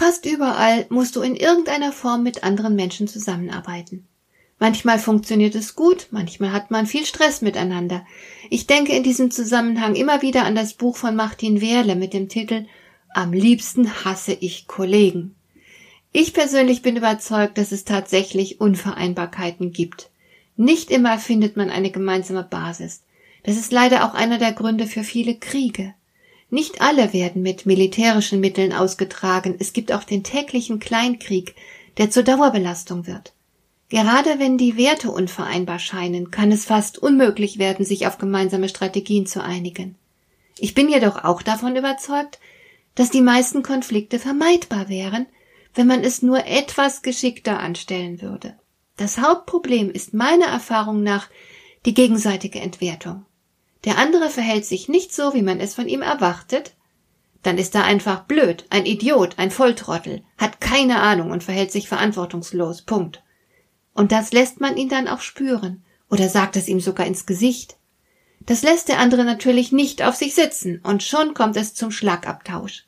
fast überall musst du in irgendeiner Form mit anderen Menschen zusammenarbeiten. Manchmal funktioniert es gut, manchmal hat man viel Stress miteinander. Ich denke in diesem Zusammenhang immer wieder an das Buch von Martin Wehrle mit dem Titel Am liebsten hasse ich Kollegen. Ich persönlich bin überzeugt, dass es tatsächlich Unvereinbarkeiten gibt. Nicht immer findet man eine gemeinsame Basis. Das ist leider auch einer der Gründe für viele Kriege. Nicht alle werden mit militärischen Mitteln ausgetragen, es gibt auch den täglichen Kleinkrieg, der zur Dauerbelastung wird. Gerade wenn die Werte unvereinbar scheinen, kann es fast unmöglich werden, sich auf gemeinsame Strategien zu einigen. Ich bin jedoch auch davon überzeugt, dass die meisten Konflikte vermeidbar wären, wenn man es nur etwas geschickter anstellen würde. Das Hauptproblem ist meiner Erfahrung nach die gegenseitige Entwertung der andere verhält sich nicht so, wie man es von ihm erwartet, dann ist er einfach blöd, ein Idiot, ein Volltrottel, hat keine Ahnung und verhält sich verantwortungslos. Punkt. Und das lässt man ihn dann auch spüren oder sagt es ihm sogar ins Gesicht. Das lässt der andere natürlich nicht auf sich sitzen und schon kommt es zum Schlagabtausch.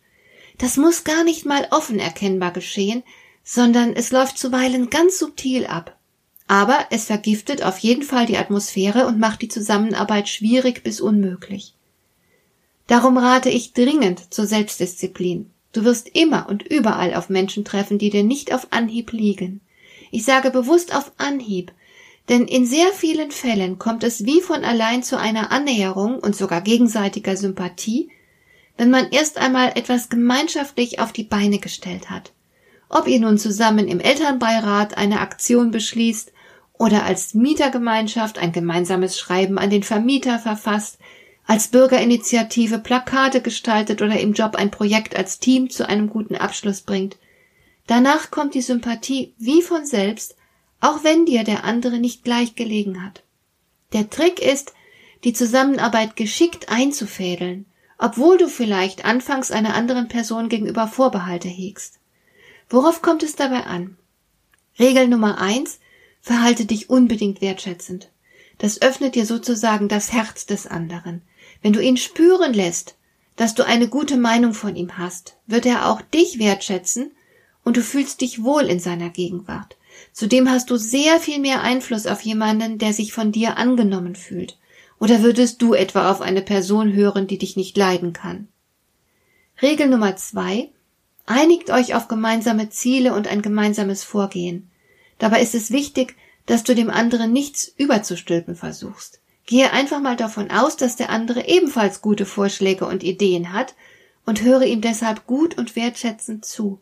Das muss gar nicht mal offen erkennbar geschehen, sondern es läuft zuweilen ganz subtil ab. Aber es vergiftet auf jeden Fall die Atmosphäre und macht die Zusammenarbeit schwierig bis unmöglich. Darum rate ich dringend zur Selbstdisziplin. Du wirst immer und überall auf Menschen treffen, die dir nicht auf Anhieb liegen. Ich sage bewusst auf Anhieb, denn in sehr vielen Fällen kommt es wie von allein zu einer Annäherung und sogar gegenseitiger Sympathie, wenn man erst einmal etwas gemeinschaftlich auf die Beine gestellt hat. Ob ihr nun zusammen im Elternbeirat eine Aktion beschließt oder als Mietergemeinschaft ein gemeinsames Schreiben an den Vermieter verfasst, als Bürgerinitiative Plakate gestaltet oder im Job ein Projekt als Team zu einem guten Abschluss bringt. Danach kommt die Sympathie wie von selbst, auch wenn dir der andere nicht gleich gelegen hat. Der Trick ist, die Zusammenarbeit geschickt einzufädeln, obwohl du vielleicht anfangs einer anderen Person gegenüber Vorbehalte hegst. Worauf kommt es dabei an? Regel Nummer eins Verhalte dich unbedingt wertschätzend. Das öffnet dir sozusagen das Herz des anderen. Wenn du ihn spüren lässt, dass du eine gute Meinung von ihm hast, wird er auch dich wertschätzen und du fühlst dich wohl in seiner Gegenwart. Zudem hast du sehr viel mehr Einfluss auf jemanden, der sich von dir angenommen fühlt. Oder würdest du etwa auf eine Person hören, die dich nicht leiden kann? Regel Nummer zwei. Einigt euch auf gemeinsame Ziele und ein gemeinsames Vorgehen. Dabei ist es wichtig, dass du dem anderen nichts überzustülpen versuchst. Gehe einfach mal davon aus, dass der andere ebenfalls gute Vorschläge und Ideen hat und höre ihm deshalb gut und wertschätzend zu.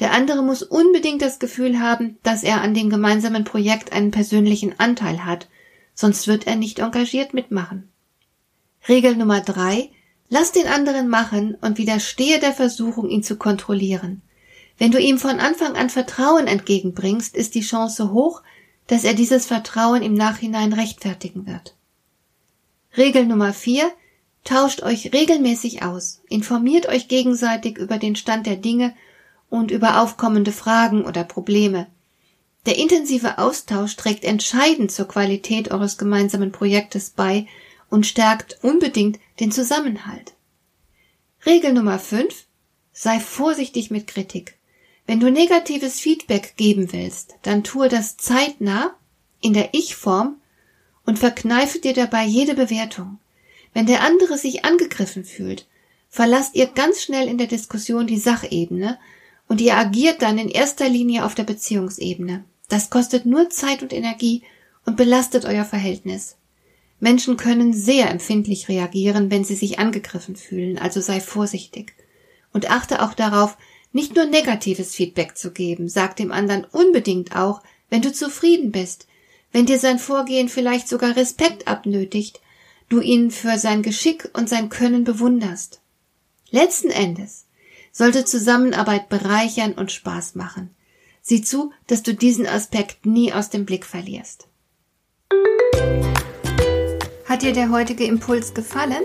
Der andere muss unbedingt das Gefühl haben, dass er an dem gemeinsamen Projekt einen persönlichen Anteil hat, sonst wird er nicht engagiert mitmachen. Regel Nummer drei Lass den anderen machen und widerstehe der Versuchung, ihn zu kontrollieren. Wenn du ihm von Anfang an Vertrauen entgegenbringst, ist die Chance hoch, dass er dieses Vertrauen im Nachhinein rechtfertigen wird. Regel Nummer vier: Tauscht euch regelmäßig aus, informiert euch gegenseitig über den Stand der Dinge und über aufkommende Fragen oder Probleme. Der intensive Austausch trägt entscheidend zur Qualität eures gemeinsamen Projektes bei und stärkt unbedingt den Zusammenhalt. Regel Nummer fünf: Sei vorsichtig mit Kritik. Wenn du negatives Feedback geben willst, dann tue das zeitnah in der Ich-Form und verkneife dir dabei jede Bewertung. Wenn der andere sich angegriffen fühlt, verlasst ihr ganz schnell in der Diskussion die Sachebene und ihr agiert dann in erster Linie auf der Beziehungsebene. Das kostet nur Zeit und Energie und belastet euer Verhältnis. Menschen können sehr empfindlich reagieren, wenn sie sich angegriffen fühlen, also sei vorsichtig. Und achte auch darauf, nicht nur negatives Feedback zu geben, sag dem anderen unbedingt auch, wenn du zufrieden bist, wenn dir sein Vorgehen vielleicht sogar Respekt abnötigt, du ihn für sein Geschick und sein Können bewunderst. Letzten Endes sollte Zusammenarbeit bereichern und Spaß machen. Sieh zu, dass du diesen Aspekt nie aus dem Blick verlierst. Hat dir der heutige Impuls gefallen?